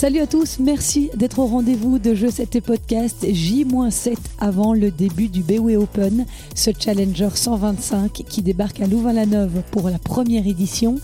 Salut à tous, merci d'être au rendez-vous de Jeux 7 et Podcast J-7 avant le début du BW Open, ce Challenger 125 qui débarque à Louvain-la-Neuve pour la première édition.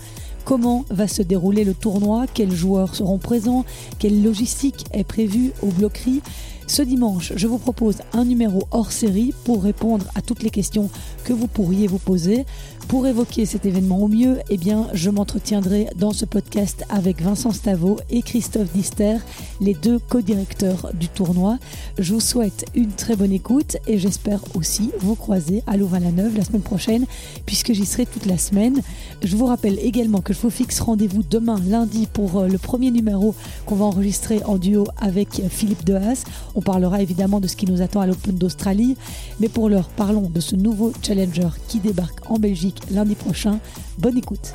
Comment va se dérouler le tournoi? Quels joueurs seront présents? Quelle logistique est prévue au bloquerie? Ce dimanche, je vous propose un numéro hors série pour répondre à toutes les questions que vous pourriez vous poser. Pour évoquer cet événement au mieux, eh bien, je m'entretiendrai dans ce podcast avec Vincent Stavo et Christophe Dister, les deux co-directeurs du tournoi. Je vous souhaite une très bonne écoute et j'espère aussi vous croiser à Louvain-la-Neuve la semaine prochaine, puisque j'y serai toute la semaine. Je vous rappelle également que je vous fixe rendez-vous demain, lundi, pour euh, le premier numéro qu'on va enregistrer en duo avec Philippe Dehaas. On parlera évidemment de ce qui nous attend à l'Open d'Australie, mais pour l'heure, parlons de ce nouveau challenger qui débarque en Belgique lundi prochain. Bonne écoute.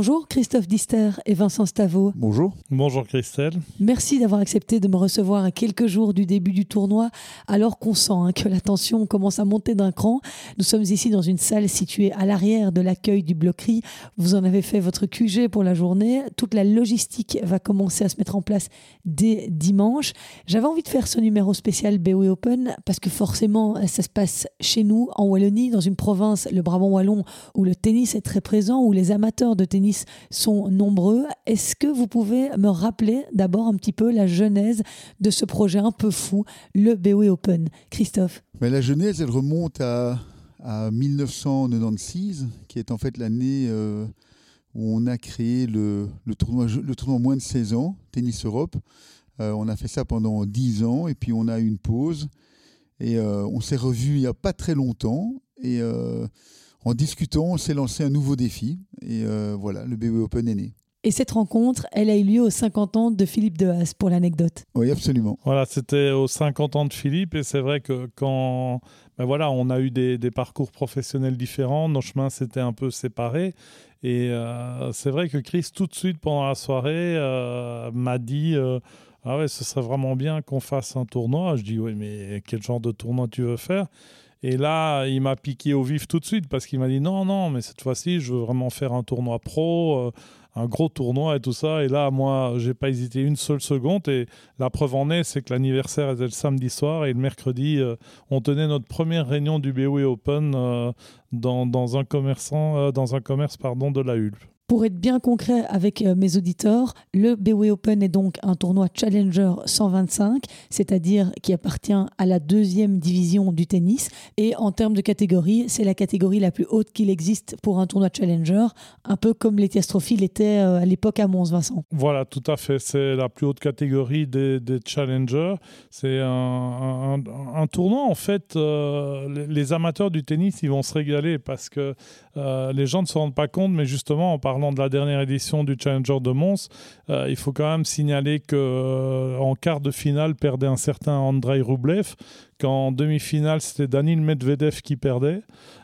Bonjour Christophe Dister et Vincent Stavo. Bonjour. Bonjour Christelle. Merci d'avoir accepté de me recevoir à quelques jours du début du tournoi, alors qu'on sent hein, que la tension commence à monter d'un cran. Nous sommes ici dans une salle située à l'arrière de l'accueil du bloquerie. Vous en avez fait votre QG pour la journée. Toute la logistique va commencer à se mettre en place dès dimanche. J'avais envie de faire ce numéro spécial BOE Open parce que forcément, ça se passe chez nous, en Wallonie, dans une province, le Brabant Wallon, où le tennis est très présent, où les amateurs de tennis sont nombreux. Est-ce que vous pouvez me rappeler d'abord un petit peu la genèse de ce projet un peu fou, le BOE Open? Christophe Mais La genèse, elle remonte à, 1996, qui est en fait l'année euh, où on a créé le, tournoi, le tournoi moins de 16 ans, Tennis Europe. Euh, on a fait ça pendant 10 ans et puis on a eu une pause. Et euh, on s'est revu il n'y a pas très longtemps. Et en discutant, on s'est lancé un nouveau défi. Et euh, voilà, le BW Open est né. Et cette rencontre, elle a eu lieu aux 50 ans de Philippe de Haas, pour l'anecdote. Oui, absolument. Voilà, c'était aux 50 ans de Philippe. Et c'est vrai que quand ben voilà, on a eu des, parcours professionnels différents, nos chemins s'étaient un peu séparés. Et euh, c'est vrai que Chris, tout de suite pendant la soirée, euh, m'a dit Ah ouais, ce serait vraiment bien qu'on fasse un tournoi. Je dis Oui, mais quel genre de tournoi tu veux faire? Et là, il m'a piqué au vif tout de suite parce qu'il m'a dit non, non, mais cette fois-ci, je veux vraiment faire un tournoi pro, euh, un gros tournoi et tout ça. Et là, moi, j'ai pas hésité une seule seconde. Et la preuve en est, c'est que l'anniversaire était le samedi soir et le mercredi, euh, on tenait notre première réunion du BOE Open euh, dans, un dans un commerce pardon, de la Hulpe. Pour être bien concret avec euh, mes auditeurs, le BW Open est donc un tournoi Challenger 125, c'est-à-dire qui appartient à la deuxième division du tennis. Et en termes de catégorie, c'est la catégorie la plus haute qu'il existe pour un tournoi Challenger, un peu comme l'Etiastrophy l'était euh, à l'époque à Mons, Vincent. Voilà, tout à fait. C'est la plus haute catégorie des, Challengers. C'est un, tournoi, en fait, euh, les amateurs du tennis, ils vont se régaler parce que les gens ne se rendent pas compte, mais justement, en parlant de la dernière édition du Challenger de Mons, euh, il faut quand même signaler que euh, en quart de finale perdait un certain Andrei Rublev, qu'en demi-finale c'était Danil Medvedev qui perdait.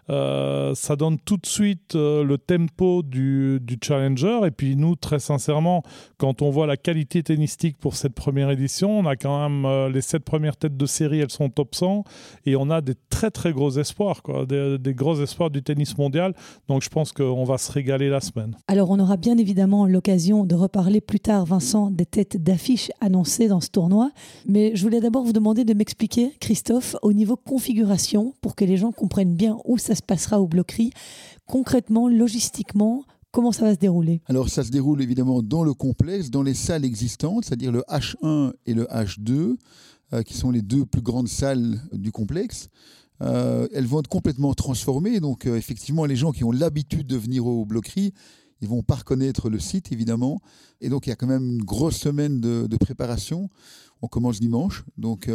Euh, ça donne tout de suite euh, le tempo du, challenger. Et puis nous, très sincèrement, quand on voit la qualité tennistique pour cette première édition, on a quand même euh, les sept premières têtes de série, elles sont top 100. Et on a des très très gros espoirs, des, gros espoirs du tennis mondial. Donc je pense qu'on va se régaler la semaine. Alors on aura bien évidemment l'occasion de reparler plus tard, Vincent, des têtes d'affiches annoncées dans ce tournoi. Mais je voulais d'abord vous demander de m'expliquer, Christophe, au niveau configuration, pour que les gens comprennent bien où ça se passera au bloquerie. Concrètement, logistiquement, Comment ça va se dérouler? Alors ça se déroule évidemment dans le complexe, dans les salles existantes, c'est-à-dire le H1 et le H2, euh, qui sont les deux plus grandes salles du complexe. Euh, elles vont être complètement transformées, donc euh, effectivement les gens qui ont l'habitude de venir au bloquerie, ils vont pas reconnaître le site évidemment, et donc il y a quand même une grosse semaine de, préparation. On commence dimanche, donc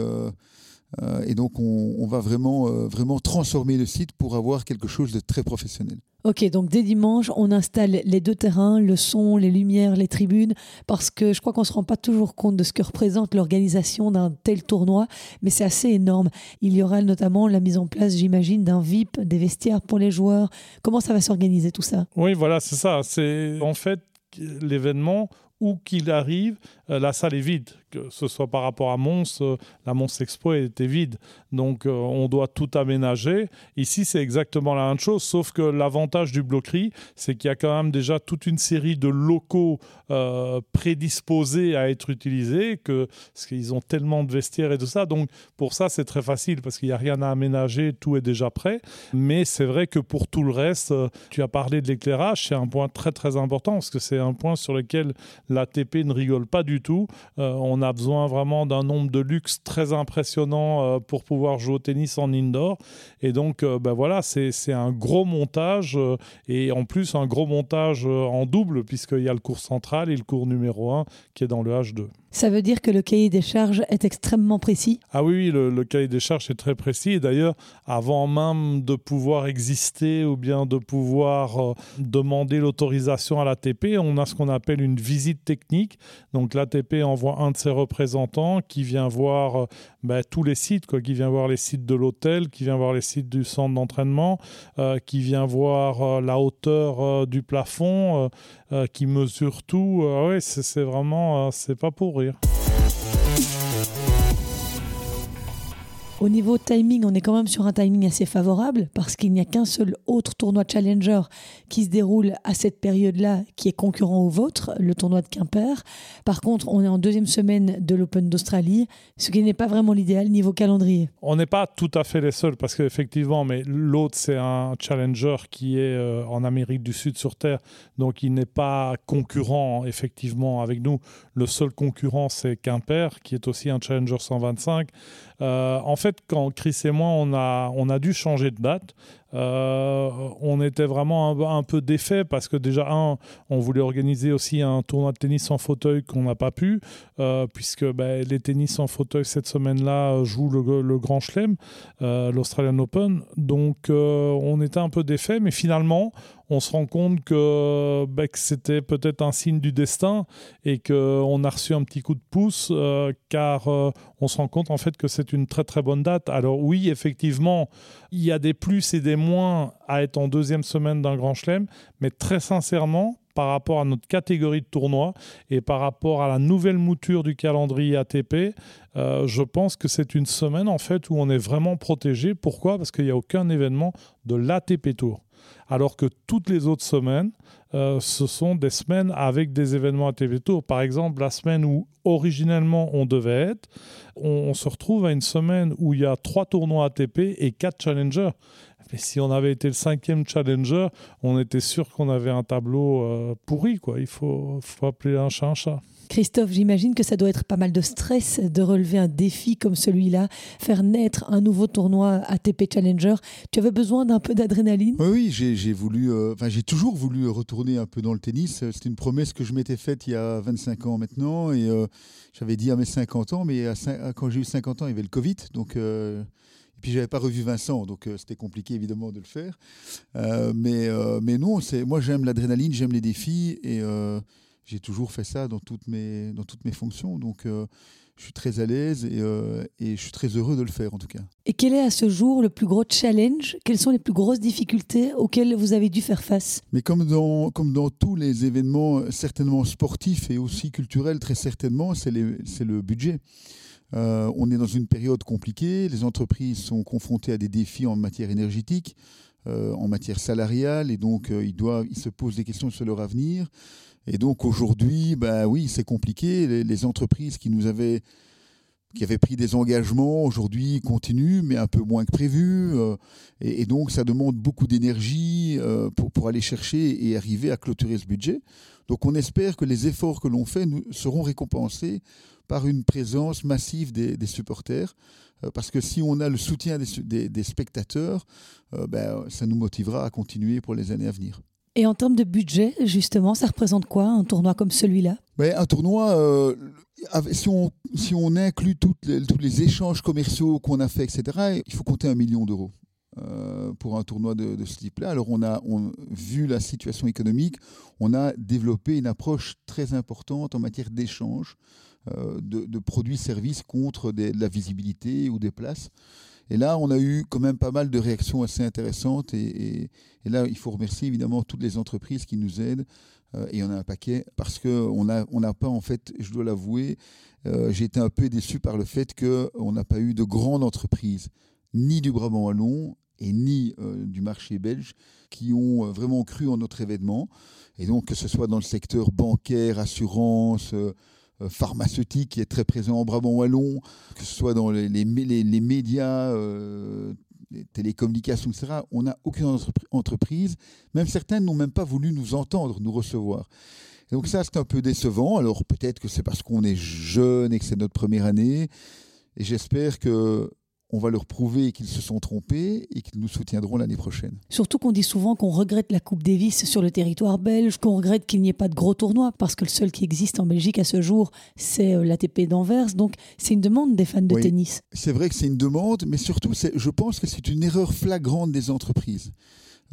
et donc, on, va vraiment, euh, vraiment transformer le site pour avoir quelque chose de très professionnel. Ok, donc dès dimanche, on installe les deux terrains, le son, les lumières, les tribunes, parce que je crois qu'on ne se rend pas toujours compte de ce que représente l'organisation d'un tel tournoi, mais c'est assez énorme. Il y aura notamment la mise en place, j'imagine, d'un VIP, des vestiaires pour les joueurs. Comment ça va s'organiser tout ça? Oui, voilà, c'est ça. C'est en fait l'événement où qu'il arrive, euh, la salle est vide. Que ce soit par rapport à Mons, euh, la Mons Expo était vide. Donc euh, on doit tout aménager. Ici, c'est exactement la même chose, sauf que l'avantage du bloquerie, c'est qu'il y a quand même déjà toute une série de locaux euh, prédisposés à être utilisés, que, parce qu'ils ont tellement de vestiaires et tout ça. Donc pour ça, c'est très facile, parce qu'il n'y a rien à aménager, tout est déjà prêt. Mais c'est vrai que pour tout le reste, tu as parlé de l'éclairage, c'est un point très très important, parce que c'est un point sur lequel l'ATP ne rigole pas du tout. on a besoin vraiment d'un nombre de luxe très impressionnant euh, pour pouvoir jouer au tennis en indoor. Et donc, ben voilà, c'est un gros montage euh, et en plus un gros montage en double puisqu'il y a le cours central et le cours numéro 1 qui est dans le H2. Ça veut dire que le cahier des charges est extrêmement précis Ah oui, le, cahier des charges est très précis. D'ailleurs, avant même de pouvoir exister ou bien de pouvoir demander l'autorisation à l'ATP, on a ce qu'on appelle une visite technique. Donc l'ATP envoie un de ses représentants qui vient voir bah, tous les sites, qui vient voir les sites de l'hôtel, qui vient voir les sites du centre d'entraînement, euh, qui vient voir euh, la hauteur euh, du plafond, qui mesure tout. ouais, c'est vraiment, c'est pas pour sourire. Au niveau timing, on est quand même sur un timing assez favorable parce qu'il n'y a qu'un seul autre tournoi Challenger qui se déroule à cette période-là qui est concurrent au vôtre, le tournoi de Quimper. Par contre, on est en deuxième semaine de l'Open d'Australie, ce qui n'est pas vraiment l'idéal niveau calendrier. On n'est pas tout à fait les seuls parce qu'effectivement, mais l'autre c'est un Challenger qui est euh, en Amérique du Sud sur Terre, donc il n'est pas concurrent effectivement avec nous. Le seul concurrent c'est Quimper qui est aussi un Challenger 125. Euh, en fait, quand Chris et moi, on a, on a dû changer de date, euh, on était vraiment un, peu défait parce que déjà, on voulait organiser aussi un tournoi de tennis en fauteuil qu'on n'a pas pu, euh, puisque ben, les tennis en fauteuil cette semaine-là jouent le, Grand Chelem, l'Australian Open. Donc, on était un peu défait, mais finalement, on se rend compte que, ben, que c'était peut-être un signe du destin et qu'on a reçu un petit coup de pouce car on se rend compte en fait que c'est une très très bonne date. Alors oui, effectivement, il y a des plus et des moins à être en deuxième semaine d'un Grand Chelem, mais très sincèrement, par rapport à notre catégorie de tournoi et par rapport à la nouvelle mouture du calendrier ATP, euh, je pense que c'est une semaine en fait où on est vraiment protégé. Pourquoi? Parce qu'il n'y a aucun événement de l'ATP Tour. Alors que toutes les autres semaines, euh, ce sont des semaines avec des événements ATP Tour. Par exemple, la semaine où originellement on devait être, on, se retrouve à une semaine où il y a trois tournois ATP et quatre challengers. Mais si on avait été le cinquième challenger, on était sûr qu'on avait un tableau euh, pourri. Quoi. Il faut, faut appeler un chat un chat. Christophe, j'imagine que ça doit être pas mal de stress de relever un défi comme celui-là, faire naître un nouveau tournoi ATP Challenger. Tu avais besoin d'un peu d'adrénaline? Oui, j'ai voulu, euh, j'ai toujours voulu retourner un peu dans le tennis. C'était une promesse que je m'étais faite il y a 25 ans maintenant, et euh, j'avais dit à mes 50 ans, mais quand j'ai eu 50 ans, il y avait le Covid, donc. Euh, et puis j'avais pas revu Vincent, donc c'était compliqué évidemment de le faire. mais, mais non, moi j'aime l'adrénaline, j'aime les défis et j'ai toujours fait ça dans toutes mes, dans toutes mes fonctions. Donc, euh, je suis très à l'aise et, euh, et, je suis très heureux de le faire en tout cas. Et quel est à ce jour le plus gros challenge? Quelles sont les plus grosses difficultés auxquelles vous avez dû faire face? Mais comme dans, comme dans tous les événements, certainement sportifs et aussi culturels, très certainement, c'est le budget. Euh, on est dans une période compliquée, les entreprises sont confrontées à des défis en matière énergétique, en matière salariale, et donc ils, doivent, ils se posent des questions sur leur avenir. Et donc aujourd'hui, bah oui, c'est compliqué. Les, entreprises qui nous avaient pris des engagements aujourd'hui continuent, mais un peu moins que prévu. Euh, et, donc, ça demande beaucoup d'énergie euh, pour, aller chercher et arriver à clôturer ce budget. Donc, on espère que les efforts que l'on fait nous, seront récompensés par une présence massive des, supporters. Euh, parce que si on a le soutien des, des, spectateurs, ben, ça nous motivera à continuer pour les années à venir. Et en termes de budget, justement, ça représente quoi un tournoi comme celui-là? Ben, Un tournoi, euh, si, on, si on inclut les, tous les échanges commerciaux qu'on a fait, etc., il faut compter un million d'euros. Euh, pour un tournoi de, ce type-là. Alors, on a on, vu la situation économique, on a développé une approche très importante en matière d'échange euh, de, de produits-services contre de la visibilité ou des places. Et là, on a eu quand même pas mal de réactions assez intéressantes. Et, là, il faut remercier évidemment toutes les entreprises qui nous aident. Euh, et il y en a un paquet parce qu'on n'a on pas, en fait, je dois l'avouer, euh, j'ai été un peu déçu par le fait qu'on n'a pas eu de grandes entreprises, ni du Brabant Wallon et ni euh, du marché belge, qui ont vraiment cru en notre événement. Et donc, que ce soit dans le secteur bancaire, assurance, euh, pharmaceutique qui est très présent en Brabant Wallon, que ce soit dans les, les, les, médias, euh, les télécommunications, etc. On n'a aucune entreprise, même certaines n'ont même pas voulu nous entendre, nous recevoir. donc ça, c'est un peu décevant. Alors peut-être que c'est parce qu'on est jeune et que c'est notre première année. Et j'espère que on va leur prouver qu'ils se sont trompés et qu'ils nous soutiendront l'année prochaine. Surtout qu'on dit souvent qu'on regrette la Coupe Davis sur le territoire belge, qu'on regrette qu'il n'y ait pas de gros tournois, parce que le seul qui existe en Belgique à ce jour, c'est euh, l'ATP d'Anvers. Donc c'est une demande des fans de tennis. C'est vrai que c'est une demande, mais surtout, je pense que c'est une erreur flagrante des entreprises.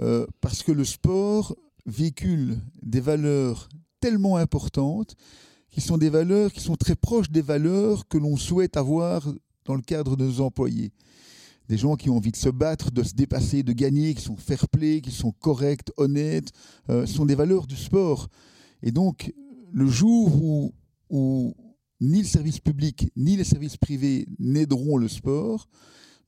Euh, parce que le sport véhicule des valeurs tellement importantes qui sont des valeurs qui sont très proches des valeurs que l'on souhaite avoir dans le cadre de nos employés. Des gens qui ont envie de se battre, de se dépasser, de gagner, qui sont fair-play, qui sont corrects, honnêtes, euh, sont des valeurs du sport. Et donc, le jour où, où ni le service public ni les services privés n'aideront le sport,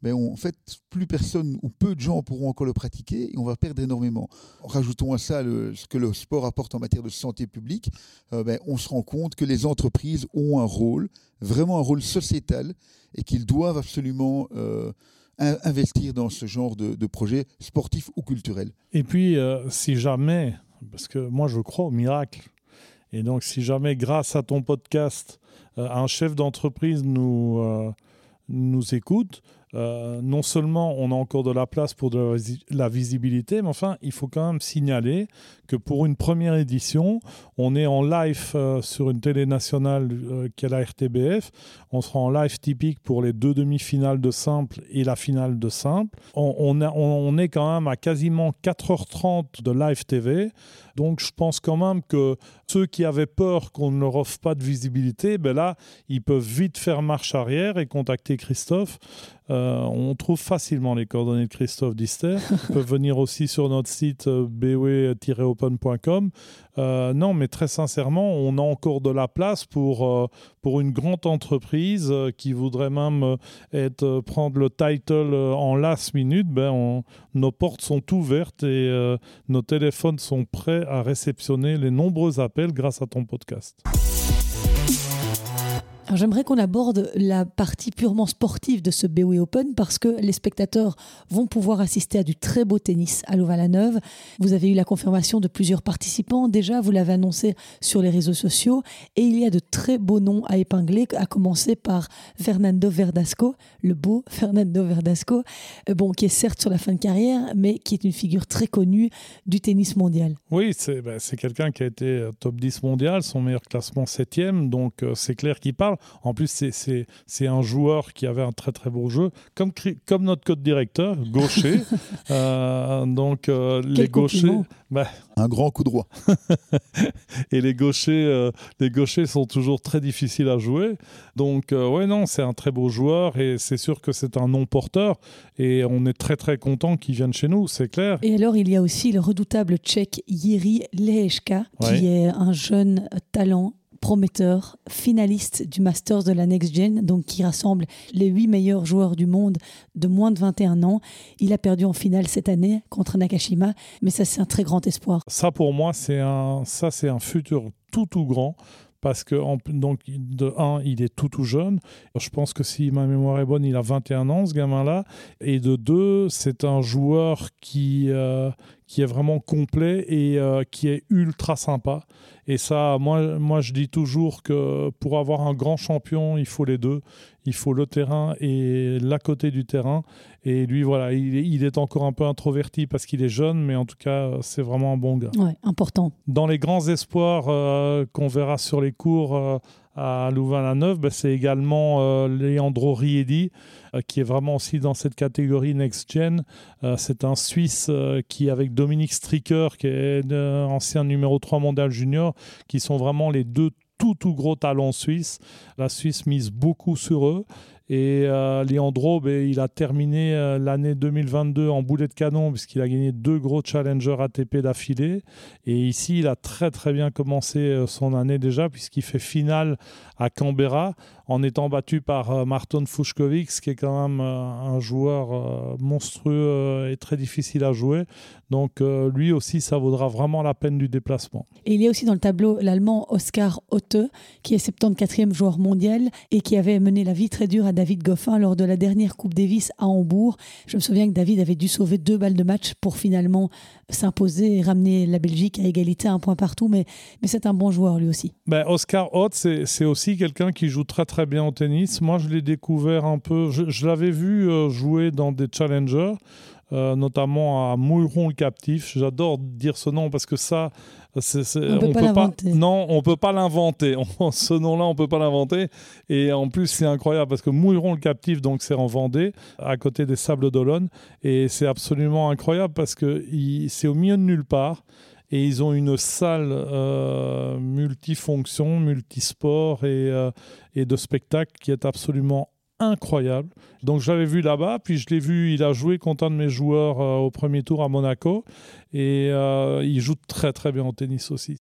ben en fait, plus personne ou peu de gens pourront encore le pratiquer et on va perdre énormément. Rajoutons à ça ce que le sport apporte en matière de santé publique, euh, ben, on se rend compte que les entreprises ont un rôle, vraiment un rôle sociétal, et qu'ils doivent absolument euh, investir dans ce genre de, de projet sportif ou culturel. Et puis, euh, si jamais, parce que moi je crois au miracle, et donc si jamais grâce à ton podcast, un chef d'entreprise nous, nous écoute, euh, non seulement on a encore de la place pour de la visibilité, mais enfin, il faut quand même signaler que pour une première édition, on est en live euh, sur une télé nationale euh, qui est la RTBF. On sera en live typique pour les deux demi-finales de simple et la finale de simple. On, on, on est quand même à quasiment 4h30 de live TV. Donc je pense quand même que ceux qui avaient peur qu'on ne leur offre pas de visibilité, ben là, ils peuvent vite faire marche arrière et contacter Christophe. Euh, on trouve facilement les coordonnées de Christophe Dister. Ils peuvent venir aussi sur notre site euh, bw-open.com. Euh, non, mais très sincèrement, on a encore de la place pour, pour une grande entreprise qui voudrait même être, prendre le title en last minute. Ben, nos portes sont ouvertes et nos téléphones sont prêts à réceptionner les nombreux appels grâce à ton podcast. J'aimerais qu'on aborde la partie purement sportive de ce BOE Open parce que les spectateurs vont pouvoir assister à du très beau tennis à Louvain-la-Neuve. Vous avez eu la confirmation de plusieurs participants. Déjà, vous l'avez annoncé sur les réseaux sociaux. Et il y a de très beaux noms à épingler, à commencer par Fernando Verdasco, le beau Fernando Verdasco, euh, bon, qui est certes sur la fin de carrière, mais qui est une figure très connue du tennis mondial. Oui, c'est ben, quelqu'un qui a été euh, top 10 mondial, son meilleur classement 7e, donc euh, c'est clair qu'il parle. En plus, c'est un joueur qui avait un très très beau jeu, comme, comme notre code directeur, gaucher. Euh, donc, euh, les gauchers. Bah, un grand coup droit. et les gauchers, euh, les gauchers sont toujours très difficiles à jouer. Donc, ouais, non, c'est un très beau joueur et c'est sûr que c'est un non-porteur. Et on est très très content qu'il vienne chez nous, c'est clair. Et alors, il y a aussi le redoutable tchèque Yiri Leheshka, qui est un jeune talent prometteur, finaliste du Masters de la Next Gen, donc qui rassemble les huit meilleurs joueurs du monde de moins de 21 ans. Il a perdu en finale cette année contre Nakashima, mais ça c'est un très grand espoir. Ça pour moi c'est un ça c'est un futur tout tout grand parce que donc de un, il est tout tout jeune. Je pense que si ma mémoire est bonne, il a 21 ans ce gamin-là. Et de deux, c'est un joueur qui euh, qui est vraiment complet et euh, qui est ultra sympa. Et ça, moi, moi, je dis toujours que pour avoir un grand champion, il faut les deux. Il faut le terrain et l'à côté du terrain. Et lui, voilà, il, est encore un peu introverti parce qu'il est jeune, mais en tout cas, c'est vraiment un bon gars. Ouais, important. Dans les grands espoirs euh, qu'on verra sur les cours euh, à Louvain-la-Neuve, ben, c'est également euh, Leandro Riedi, euh, qui est vraiment aussi dans cette catégorie Next Gen. Euh, c'est un Suisse qui, avec Dominique Stricker, qui est ancien numéro 3 mondial junior, qui sont vraiment les deux tout tout gros talents suisses. La Suisse mise beaucoup sur eux Et euh, Leandro, ben, il a terminé euh, l'année 2022 en boulet de canon puisqu'il a gagné deux gros challengers ATP d'affilée. Et ici, il a très très bien commencé son année déjà puisqu'il fait finale à Canberra en étant battu par euh, Marton Fushkovic, qui est quand même euh, un joueur euh, monstrueux et très difficile à jouer. Donc lui aussi, ça vaudra vraiment la peine du déplacement. Et il y a aussi dans le tableau l'Allemand Oscar Otte, qui est 74e joueur mondial et qui avait mené la vie très dure à David Goffin lors de la dernière Coupe Davis à Hambourg. Je me souviens que David avait dû sauver deux balles de match pour finalement s'imposer et ramener la Belgique à égalité à un point partout, mais, mais c'est un bon joueur lui aussi. Ben, Oscar Ott, c'est aussi quelqu'un qui joue très très bien au tennis. Moi, je l'ai découvert un peu, je, l'avais vu euh, jouer dans des challengers. Euh, notamment à Mouilleron le captif. J'adore dire ce nom parce que ça, c'est, on, peut pas pas, non, on peut pas l'inventer. ce nom-là, on peut pas l'inventer. Et en plus, c'est incroyable parce que Mouilleron le captif, donc c'est en Vendée, à côté des Sables d'Olonne, et c'est absolument incroyable parce que c'est au milieu de nulle part. Et ils ont une salle euh, multifonction, multisport et, euh, et de spectacle qui est absolument incroyable. Donc je l'avais vu là-bas, puis je l'ai vu, il a joué contre un de mes joueurs euh, au premier tour à Monaco, et il joue très très bien au tennis aussi.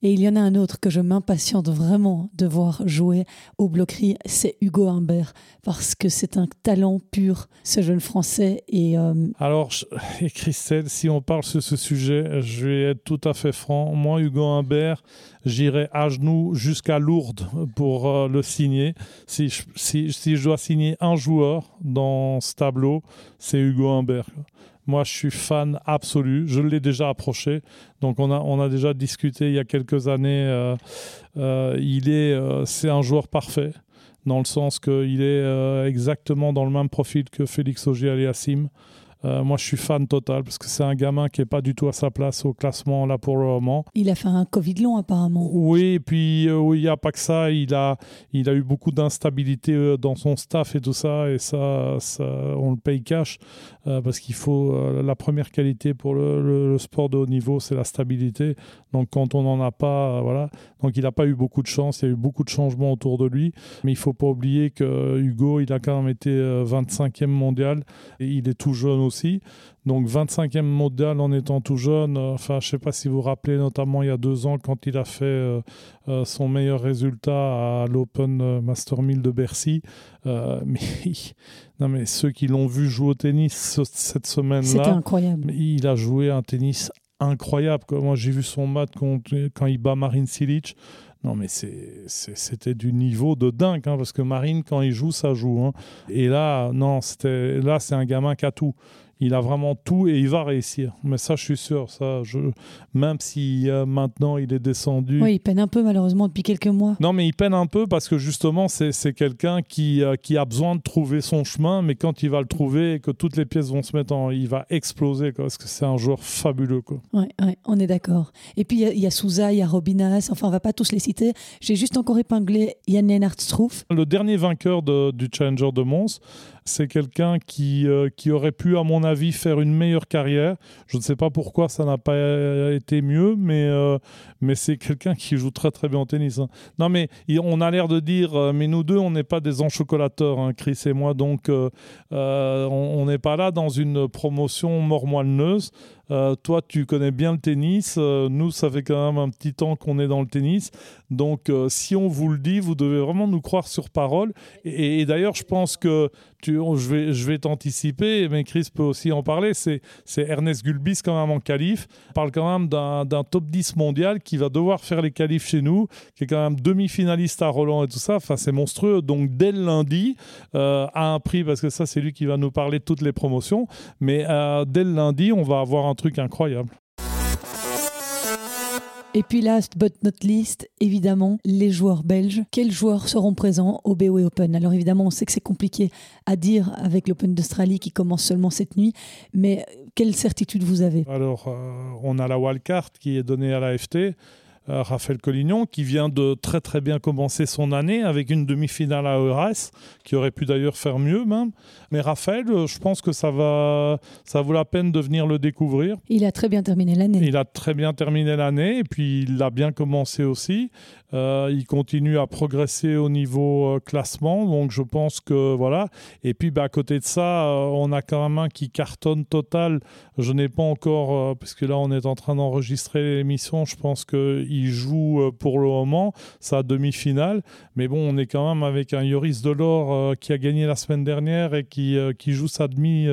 Et il y en a un autre que je m'impatiente vraiment de voir jouer au bloquerie, c'est Hugo Humbert, parce que c'est un talent pur, ce jeune Français. Et euh, Alors, et Christelle, si on parle sur ce sujet, je vais être tout à fait franc. Moi, Hugo Humbert, j'irai à genoux jusqu'à Lourdes pour euh, le signer. Si je, si, si je dois signer un joueur dans ce tableau, c'est Hugo Humbert. Moi, je suis fan absolu. Je l'ai déjà approché. Donc, on a, déjà discuté il y a quelques années. Euh, euh, il est, euh, c'est un joueur parfait dans le sens qu'il est exactement dans le même profil que Félix Auger-Aliassime. Euh, moi, je suis fan total parce que c'est un gamin qui n'est pas du tout à sa place au classement là pour le moment. Il a fait un Covid long apparemment. Oui, et puis euh, il n'y a pas que ça. Il a, il a eu beaucoup d'instabilité euh, dans son staff et tout ça. Et ça, ça on le paye cash parce qu'il faut la première qualité pour le, sport de haut niveau, c'est la stabilité. Donc quand on n'en a pas, voilà. Donc il n'a pas eu beaucoup de chance. Il y a eu beaucoup de changements autour de lui. Mais il faut pas oublier que Hugo, il a quand même été 25e mondial et il est tout jeune aussi. Donc 25e mondial en étant tout jeune. Euh, enfin, je ne sais pas si vous vous rappelez, notamment il y a deux ans, quand il a fait euh, euh, son meilleur résultat à l'Open Master 1000 de Bercy. mais, non, mais ceux qui l'ont vu jouer au tennis cette semaine-là, incroyable. Il a joué un tennis incroyable. Moi, j'ai vu son match quand il bat Marine Silic. Non, mais c'était du niveau de dingue, hein, parce que Marine, quand il joue, ça joue. Hein. Et là, non, là, c'est un gamin qui a tout il a vraiment tout et il va réussir. Mais ça, je suis sûr. Ça, je, même si euh, maintenant il est descendu. Oui, il peine un peu malheureusement depuis quelques mois. Non, mais il peine un peu parce que justement, c'est quelqu'un qui, euh, qui a besoin de trouver son chemin, mais quand il va le trouver et que toutes les pièces vont se mettre en. Il va exploser, quoi, parce que c'est un joueur fabuleux. Oui, ouais, on est d'accord. Et puis il y, a Souza, il y a Robinas, enfin, on va pas tous les citer. J'ai juste encore épinglé Yann Lennart Struff. Le dernier vainqueur du Challenger de Mons, c'est quelqu'un qui, euh, qui aurait pu, à mon avis, faire une meilleure carrière. Je ne sais pas pourquoi ça n'a pas été mieux, mais, euh, mais c'est quelqu'un qui joue très très bien au tennis. Hein. Non, mais on a l'air de dire, euh, mais nous deux, on n'est pas des enchocolateurs, hein, Chris et moi, donc on n'est pas là dans une promotion mormoineuse. Euh, toi, tu connais bien le tennis. Euh, nous, ça fait quand même un petit temps qu'on est dans le tennis. Donc, euh, si on vous le dit, vous devez vraiment nous croire sur parole. Et, d'ailleurs, je pense que tu, je vais, je vais t'anticiper, mais Chris peut aussi en parler. C'est, Ernest Gulbis, quand même en qualif. On parle quand même d'un, top 10 mondial qui va devoir faire les qualifs chez nous, qui est quand même demi-finaliste à Roland et tout ça. Enfin, c'est monstrueux. Donc, dès le lundi, à un prix, parce que ça, c'est lui qui va nous parler de toutes les promotions. Mais dès le lundi, on va avoir un truc incroyable. Et puis last but not least, évidemment, les joueurs belges. Quels joueurs seront présents au BOE Open? Alors évidemment, on sait que c'est compliqué à dire avec l'Open d'Australie qui commence seulement cette nuit, mais quelle certitude vous avez? Alors, euh, on a la wildcard qui est donnée à l'AFT. Raphaël Collignon, qui vient de très très bien commencer son année avec une demi-finale à ERS, qui aurait pu d'ailleurs faire mieux même. Mais Raphaël, je pense que ça va, ça vaut la peine de venir le découvrir. Il a très bien terminé l'année. Il a très bien terminé l'année et puis il a bien commencé aussi. Euh, il continue à progresser au niveau euh, classement, donc je pense que voilà. Et puis bah, à côté de ça, euh, on a quand même un qui cartonne total. Je n'ai pas encore, puisque là on est en train d'enregistrer l'émission, je pense qu'il joue pour le moment sa demi-finale. Mais bon, on est quand même avec un Yoris Delors qui a gagné la semaine dernière et qui, qui joue sa demi.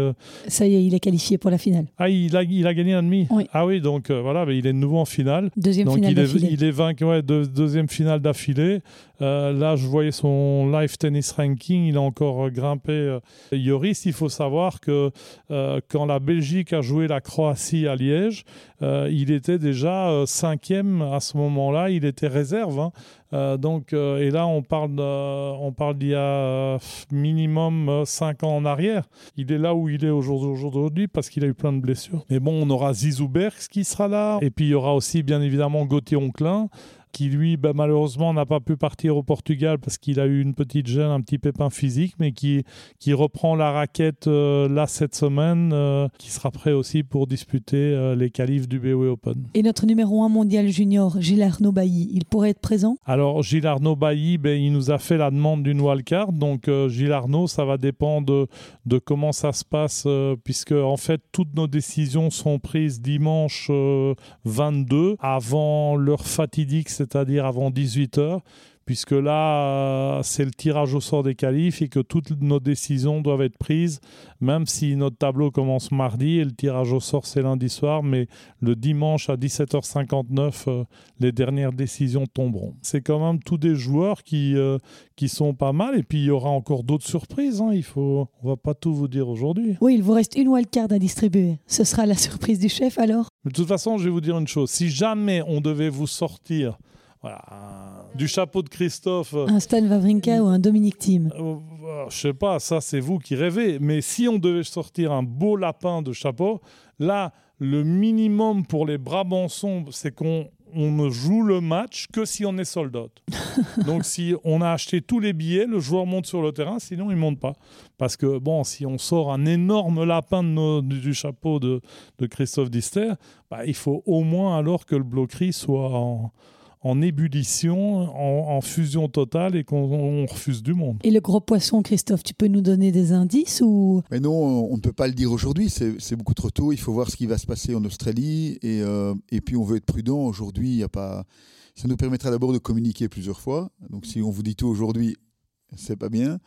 Ça y est, il est qualifié pour la finale. Ah, il a, il a gagné la demi oui. Ah oui, donc voilà, mais il est de nouveau en finale. Deuxième donc finale il est, il est vaincu, ouais, deuxième finale d'affilée. Euh, là, je voyais son live tennis ranking, il a encore grimpé. Euh, Yoris, il faut savoir que euh, quand la Belgique a joué la Croatie à Liège, il était déjà cinquième à moment-là, il était réserve. Hein. donc, et là, on parle, on parle d'il y a minimum cinq ans en arrière. Il est là où il est aujourd'hui parce qu'il a eu plein de blessures. Mais bon, on aura Zizou qui sera là. Et puis, il y aura aussi, bien évidemment, Gauthier Onclin qui lui, bah, malheureusement, n'a pas pu partir au Portugal parce qu'il a eu une petite gêne, un petit pépin physique, mais qui, qui reprend la raquette euh, là cette semaine, euh, qui sera prêt aussi pour disputer euh, les qualifs du BOE Open. Et notre numéro 1 mondial junior, Gilles Arnaud Bailly, il pourrait être présent? Alors, Gilles Arnaud Bailly, ben, il nous a fait la demande d'une wildcard. Donc, Gilles Arnaud, ça va dépendre de, de comment ça se passe, puisque en fait, toutes nos décisions sont prises dimanche 22, avant l'heure fatidique, c'est-à-dire avant 18 heures, puisque là, euh, c'est le tirage au sort des qualifs et que toutes nos décisions doivent être prises, même si notre tableau commence mardi et le tirage au sort c'est lundi soir, mais le dimanche à 17h59, euh, les dernières décisions tomberont. C'est quand même tous des joueurs qui, euh, qui sont pas mal et puis il y aura encore d'autres surprises. Hein. Il faut, on va pas tout vous dire aujourd'hui. Oui, il vous reste une wildcard à distribuer. Ce sera la surprise du chef alors? De toute façon, je vais vous dire une chose. Si jamais on devait vous sortir du chapeau de Christophe. Euh, un Stan Wawrinka ou un Dominique Thiem euh, euh, Je sais pas, ça c'est vous qui rêvez. Mais si on devait sortir un beau lapin de chapeau, là, le minimum pour les Brabançons, c'est qu'on ne joue le match que si on est soldat. Donc si on a acheté tous les billets, le joueur monte sur le terrain, sinon il monte pas. Parce que bon, si on sort un énorme lapin du chapeau de, Christophe Dister, bah, il faut au moins alors que le bloquerie soit en, en ébullition, en, fusion totale et qu'on refuse du monde. Et le gros poisson, Christophe, tu peux nous donner des indices ou? Mais non, on ne peut pas le dire aujourd'hui, c'est beaucoup trop tôt. Il faut voir ce qui va se passer en Australie et, euh, et puis on veut être prudent. Aujourd'hui, il n'y a pas. Ça nous permettra d'abord de communiquer plusieurs fois. Donc si on vous dit tout aujourd'hui, c'est pas bien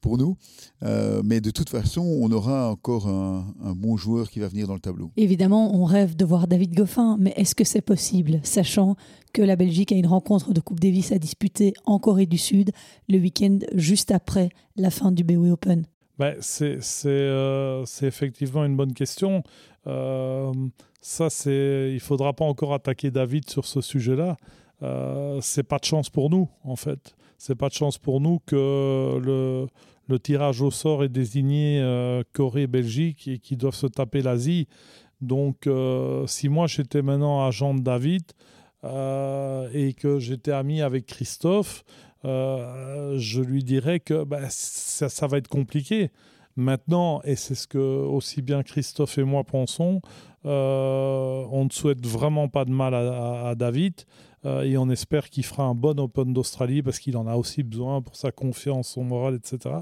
pour nous. Euh, mais de toute façon, on aura encore un, bon joueur qui va venir dans le tableau. Évidemment, on rêve de voir David Goffin, mais est-ce que c'est possible, sachant que la Belgique a une rencontre de Coupe Davis à disputer en Corée du Sud le week-end juste après la fin du BOE Open? Ben, euh, c'est effectivement une bonne question. Euh, ça, c'est il faudra pas encore attaquer David sur ce sujet-là. Euh, c'est pas de chance pour nous, en fait c'est pas de chance pour nous que le, tirage au sort est désigné euh, Corée-Belgique et qu'ils doivent se taper l'Asie. Donc, euh, si moi j'étais maintenant agent de David euh, et que j'étais ami avec Christophe, je lui dirais que bah, ça, va être compliqué. Maintenant, et c'est ce que aussi bien Christophe et moi pensons, on ne souhaite vraiment pas de mal à David. Euh, et on espère qu'il fera un bon Open d'Australie parce qu'il en a aussi besoin pour sa confiance, son moral, etc.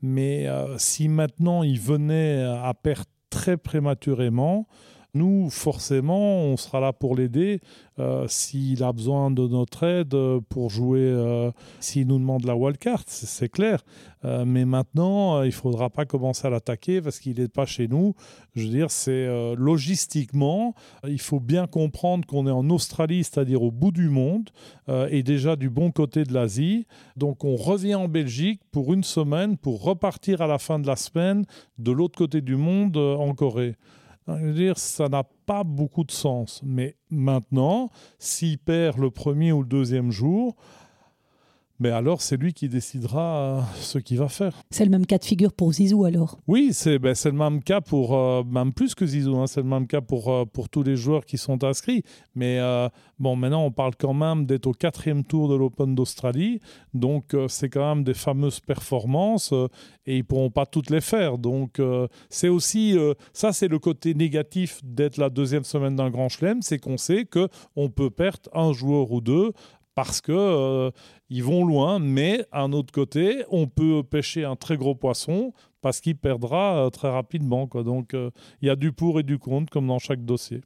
Mais euh, si maintenant il venait à perdre très prématurément, nous, forcément, on sera là pour l'aider euh, s'il a besoin de notre aide pour jouer, euh, s'il nous demande la wildcard, c'est clair. Euh, mais maintenant, il ne faudra pas commencer à l'attaquer parce qu'il n'est pas chez nous. Je veux dire, c'est logistiquement, il faut bien comprendre qu'on est en Australie, c'est-à-dire au bout du monde, et déjà du bon côté de l'Asie. Donc on revient en Belgique pour une semaine, pour repartir à la fin de la semaine de l'autre côté du monde, en Corée. Je dire, ça n'a pas beaucoup de sens. Mais maintenant, s'il perd le premier ou le deuxième jour, ben alors c'est lui qui décidera ce qu'il va faire. C'est le même cas de figure pour Zizou alors Oui, c'est ben, le même cas pour, même plus que Zizou, hein, c'est le même cas pour, pour tous les joueurs qui sont inscrits. Mais bon, maintenant on parle quand même d'être au quatrième tour de l'Open d'Australie, donc c'est quand même des fameuses performances et ils pourront pas toutes les faire. Donc c'est aussi, ça c'est le côté négatif d'être la deuxième semaine d'un grand chelem, c'est qu'on sait que on peut perdre un joueur ou deux parce que euh, ils vont loin, mais un autre côté, on peut pêcher un très gros poisson parce qu'il perdra euh, très rapidement. Donc euh, il y a du pour et du contre comme dans chaque dossier.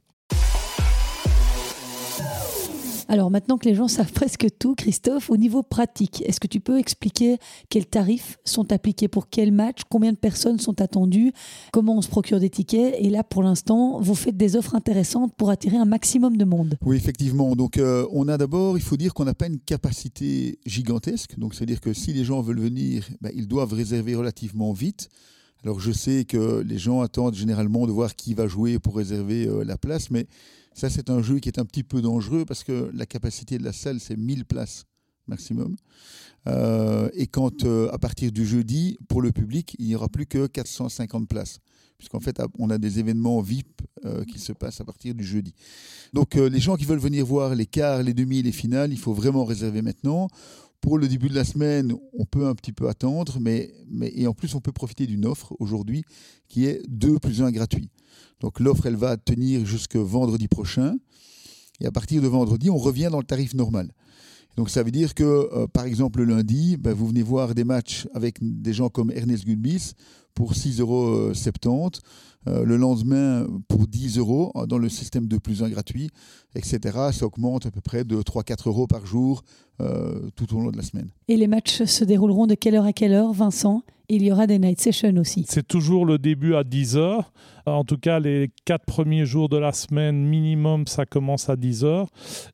Alors maintenant que les gens savent presque tout, Christophe, au niveau pratique, est-ce que tu peux expliquer quels tarifs sont appliqués pour quel match, combien de personnes sont attendues, comment on se procure des tickets Et là, pour l'instant, vous faites des offres intéressantes pour attirer un maximum de monde. Oui, effectivement. Donc euh, on a d'abord, il faut dire qu'on n'a pas une capacité gigantesque. Donc c'est-à-dire que si les gens veulent venir, ben, ils doivent réserver relativement vite. Alors je sais que les gens attendent généralement de voir qui va jouer pour réserver euh, la place, mais ça, c'est un jeu qui est un petit peu dangereux parce que la capacité de la salle, c'est 1000 places maximum. Euh, et quand, euh, à partir du jeudi, pour le public, il n'y aura plus que 450 places. Puisqu'en fait, on a des événements VIP euh, qui se passent à partir du jeudi. Donc, les gens qui veulent venir voir les quarts, les demi, les finales, il faut vraiment réserver maintenant. Pour le début de la semaine, on peut un petit peu attendre, mais, et en plus, on peut profiter d'une offre aujourd'hui qui est 2 plus 1 gratuit. Donc l'offre, elle va tenir jusque vendredi prochain. Et à partir de vendredi, on revient dans le tarif normal. Donc ça veut dire que, euh, par exemple, le lundi, ben, vous venez voir des matchs avec des gens comme Ernest Gulbis pour 6,70 euros. Euh, le lendemain, pour 10 euros dans le système de plus 1 gratuit, etc. Ça augmente à peu près de 3-4 euros par jour euh, tout au long de la semaine. Et les matchs se dérouleront de quelle heure à quelle heure, Vincent? Il y aura des night sessions aussi. C'est toujours le début à 10h. En tout cas, les quatre premiers jours de la semaine minimum, ça commence à 10h.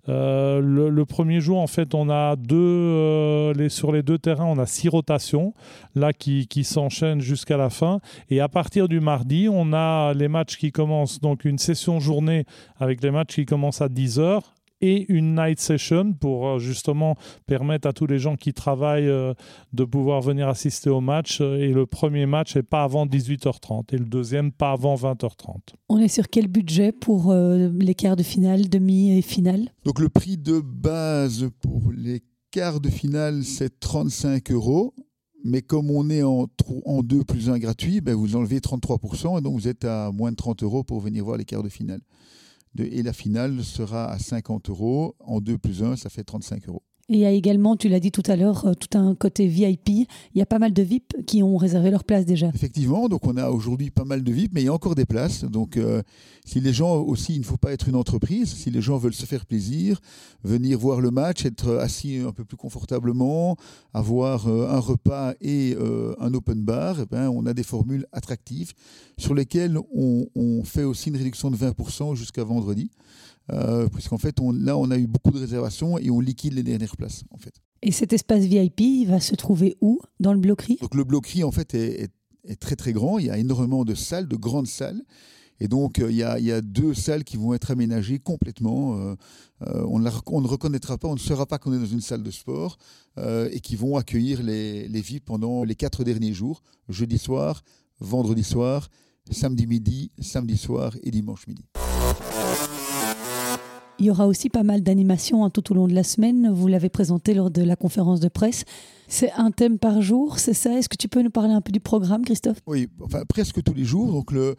Euh, le, premier jour, en fait, on a deux, euh, sur les deux terrains, on a six rotations, là, qui, qui s'enchaînent jusqu'à la fin. Et à partir du mardi, on a les matchs qui commencent, donc une session journée avec les matchs qui commencent à 10h et une night session pour euh, justement permettre à tous les gens qui travaillent euh, de pouvoir venir assister au match. Et le premier match n'est pas avant 18h30 et le deuxième pas avant 20h30. On est sur quel budget pour euh, les quarts de finale, demi et finale? Donc le prix de base pour les quarts de finale, c'est 35 euros. Mais comme on est en, en 2 plus 1 gratuit, ben vous enlevez 33% et donc vous êtes à moins de 30 euros pour venir voir les quarts de finale et la finale sera à 50 euros. En 2 plus 1, ça fait 35 euros. Et il y a également, tu l'as dit tout à l'heure, euh, tout un côté VIP. Il y a pas mal de VIP qui ont réservé leur place déjà. Effectivement, donc on a aujourd'hui pas mal de VIP, mais il y a encore des places. Donc euh, si les gens aussi, il ne faut pas être une entreprise, si les gens veulent se faire plaisir, venir voir le match, être assis un peu plus confortablement, avoir euh, un repas et un open bar, eh ben, on a des formules attractives sur lesquelles on, on fait aussi une réduction de 20% jusqu'à vendredi. Euh, puisqu'en fait, on, là, on a eu beaucoup de réservations et on liquide les dernières places, en fait. Et cet espace VIP, il va se trouver où? Dans le bloquerie? Donc le bloquerie, en fait, est, très très grand. Il y a énormément de salles, de grandes salles. Et donc, euh, il, y a, deux salles qui vont être aménagées complètement. Euh, on, ne reconnaîtra pas, on ne saura pas qu'on est dans une salle de sport et qui vont accueillir les, les VIP pendant les quatre derniers jours, jeudi soir, vendredi soir, samedi midi, samedi soir et dimanche midi. Il y aura aussi pas mal d'animations hein, tout au long de la semaine. Vous l'avez présenté lors de la conférence de presse. C'est un thème par jour, c'est ça? Est-ce que tu peux nous parler un peu du programme, Christophe? Oui, presque tous les jours. Donc le,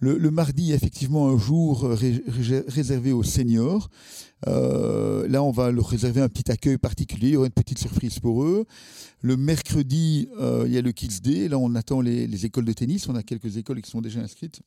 le, mardi, effectivement un jour réservé aux seniors. Euh, là, on va leur réserver un petit accueil particulier. Il y aura une petite surprise pour eux. Le mercredi, euh, il y a le Kids Day. Là, on attend les écoles de tennis. On a quelques écoles qui sont déjà inscrites.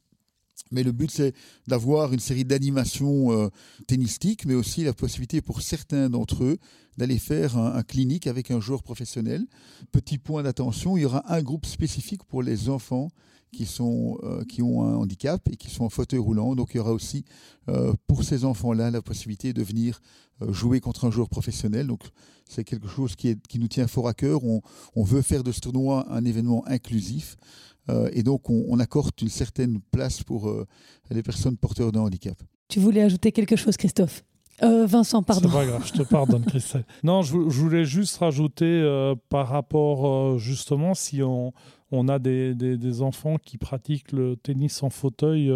Mais le but, c'est d'avoir une série d'animations euh, tennistiques, mais aussi la possibilité pour certains d'entre eux d'aller faire un, clinique avec un joueur professionnel. Petit point d'attention, il y aura un groupe spécifique pour les enfants qui, sont, euh, qui ont un handicap et qui sont en fauteuil roulant. Donc il y aura aussi euh, pour ces enfants-là la possibilité de venir jouer contre un joueur professionnel. Donc c'est quelque chose qui, nous tient fort à cœur. On veut faire de ce tournoi un événement inclusif. Euh, et donc, on, accorde une certaine place pour euh, les personnes porteurs de handicap. Tu voulais ajouter quelque chose, Christophe? Euh, Vincent, pardon. C'est pas grave, je te pardonne, Christelle. Non, je, voulais juste rajouter euh, par rapport, euh, justement, si on, on a des, des, enfants qui pratiquent le tennis en fauteuil,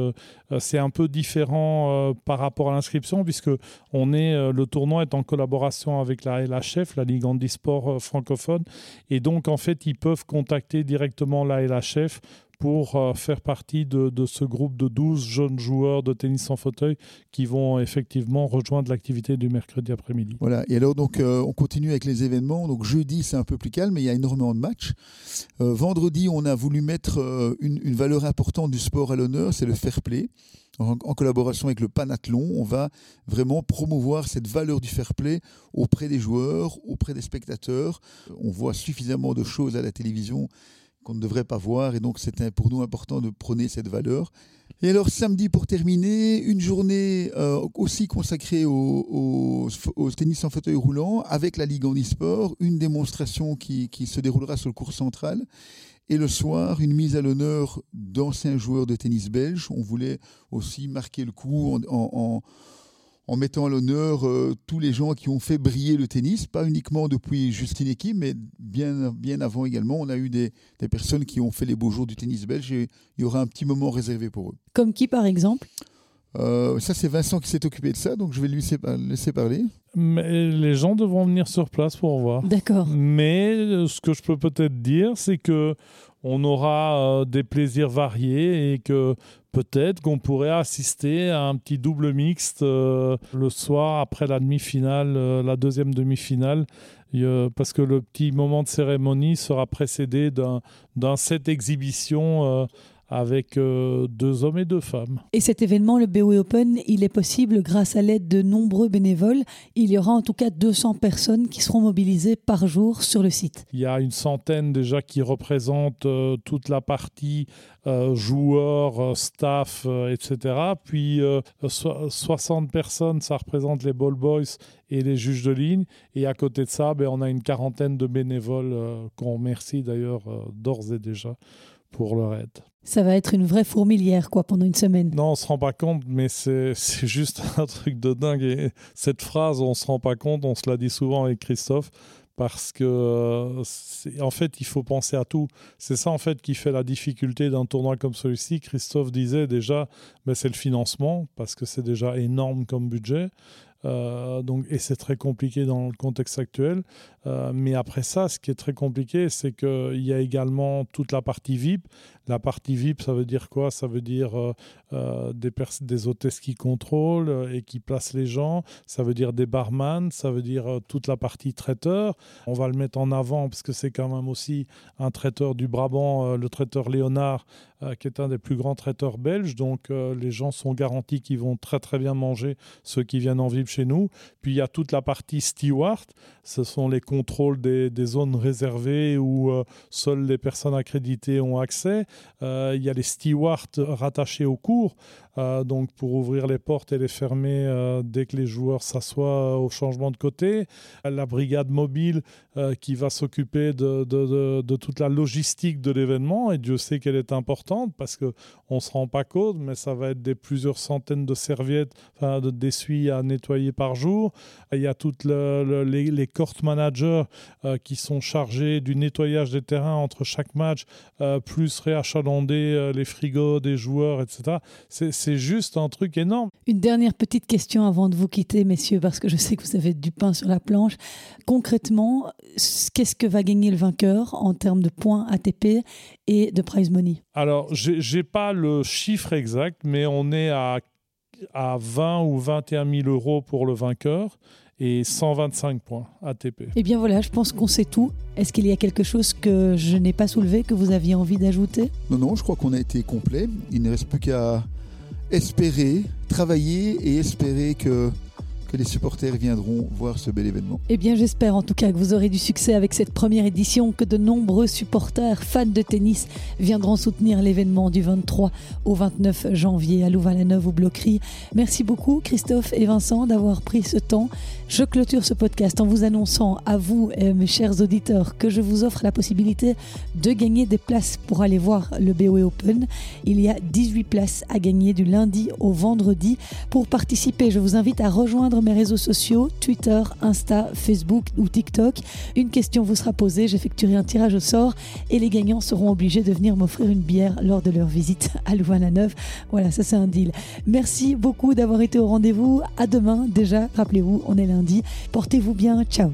c'est un peu différent par rapport à l'inscription, puisque on le tournoi est en collaboration avec la LHF, la Ligue handisport francophone, et donc en fait, ils peuvent contacter directement la LHF pour euh, faire partie de, ce groupe de 12 jeunes joueurs de tennis en fauteuil qui vont effectivement rejoindre l'activité du mercredi après-midi. Voilà, et alors donc euh, on continue avec les événements. Donc jeudi c'est un peu plus calme, mais il y a énormément de matchs. Euh, vendredi on a voulu mettre une, valeur importante du sport à l'honneur, c'est le fair play. En, collaboration avec le Panathlon, on va vraiment promouvoir cette valeur du fair play auprès des joueurs, auprès des spectateurs. On voit suffisamment de choses à la télévision qu'on ne devrait pas voir. Et donc, c'était pour nous important de prôner cette valeur. Et alors, samedi, pour terminer, une journée euh, aussi consacrée au, tennis en fauteuil roulant avec la Ligue en e-sport, une démonstration qui, se déroulera sur le cours central. Et le soir, une mise à l'honneur d'anciens joueurs de tennis belges. On voulait aussi marquer le coup en mettant à l'honneur euh, tous les gens qui ont fait briller le tennis, pas uniquement depuis Justine Ekim, mais bien, bien avant également. On a eu des, personnes qui ont fait les beaux jours du tennis belge et il y aura un petit moment réservé pour eux. Comme qui, par exemple? Euh, ça, c'est Vincent qui s'est occupé de ça, donc je vais lui laisser parler. Mais les gens devront venir sur place pour voir. D'accord. Mais euh, ce que je peux peut-être dire, c'est que on aura des plaisirs variés et que peut-être qu'on pourrait assister à un petit double mixte euh, le soir après la demi-finale, euh, la deuxième demi-finale, parce que le petit moment de cérémonie sera précédé d'un set exhibition euh, avec euh, deux hommes et deux femmes. Et cet événement, le BOE Open, il est possible grâce à l'aide de nombreux bénévoles. Il y aura en tout cas 200 personnes qui seront mobilisées par jour sur le site. Il y a une centaine déjà qui représentent euh, toute la partie euh, joueurs, staff, etc. Puis 60 personnes, ça représente les ball boys et les juges de ligne. Et à côté de ça, ben, on a une quarantaine de bénévoles qu'on remercie d'ailleurs d'ores et déjà pour leur aide. Ça va être une vraie fourmilière quoi pendant une semaine. Non, on se rend pas compte, mais c'est juste un truc de dingue. Et cette phrase, on se rend pas compte, on se l'a dit souvent avec Christophe, parce que euh, en fait, il faut penser à tout. C'est ça en fait qui fait la difficulté d'un tournoi comme celui-ci. Christophe disait déjà, mais c'est le financement parce que c'est déjà énorme comme budget. Euh, donc, et c'est très compliqué dans le contexte actuel. Euh, mais après ça, ce qui est très compliqué, c'est qu'il y a également toute la partie VIP. La partie VIP, ça veut dire quoi? Ça veut dire euh, des, des hôtesses qui contrôlent et qui placent les gens. Ça veut dire des barman. Ça veut dire toute la partie traiteur. On va le mettre en avant parce que c'est quand même aussi un traiteur du Brabant, le traiteur Léonard, qui est un des plus grands traiteurs belges. Donc les gens sont garantis qu'ils vont très très bien manger, ceux qui viennent en VIP chez nous. Puis il y a toute la partie steward, ce sont les contrôles des, zones réservées où euh, seules les personnes accréditées ont accès. Euh, il y a les stewards rattachés au cours, euh, donc pour ouvrir les portes et les fermer dès que les joueurs s'assoient au changement de côté. La brigade mobile qui va s'occuper de, toute la logistique de l'événement, et Dieu sait qu'elle est importante parce qu'on ne se rend pas compte, mais ça va être des plusieurs centaines de serviettes, enfin d'essuie à nettoyer par jour. Il y a toutes les, les, court managers euh, qui sont chargés du nettoyage des terrains entre chaque match, euh, plus réachalander euh, les frigos des joueurs, etc. C'est juste un truc énorme. Une dernière petite question avant de vous quitter, messieurs, parce que je sais que vous avez du pain sur la planche. Concrètement, qu'est-ce que va gagner le vainqueur en termes de points ATP et de prize money? Alors, je n'ai pas le chiffre exact, mais on est à à 20 ou 21 000 euros pour le vainqueur et 125 points ATP. Eh bien voilà, je pense qu'on sait tout. Est-ce qu'il y a quelque chose que je n'ai pas soulevé, que vous aviez envie d'ajouter? Non, non, je crois qu'on a été complet. Il ne reste plus qu'à espérer, travailler et espérer que que les supporters viendront voir ce bel événement. Eh bien, j'espère en tout cas que vous aurez du succès avec cette première édition, que de nombreux supporters fans de tennis viendront soutenir l'événement du 23 au 29 janvier à Louvain-la-Neuve au Bloquerie. Merci beaucoup Christophe et Vincent d'avoir pris ce temps. Je clôture ce podcast en vous annonçant à vous, mes chers auditeurs, que je vous offre la possibilité de gagner des places pour aller voir le BOE Open. Il y a 18 places à gagner du lundi au vendredi. Pour participer, je vous invite à rejoindre mes réseaux sociaux, Twitter, Insta, Facebook ou TikTok. Une question vous sera posée, j'effectuerai un tirage au sort et les gagnants seront obligés de venir m'offrir une bière lors de leur visite à Louvain-la-Neuve. Voilà, ça c'est un deal. Merci beaucoup d'avoir été au rendez-vous. À demain déjà, rappelez-vous, on est lundi. Portez-vous bien, ciao.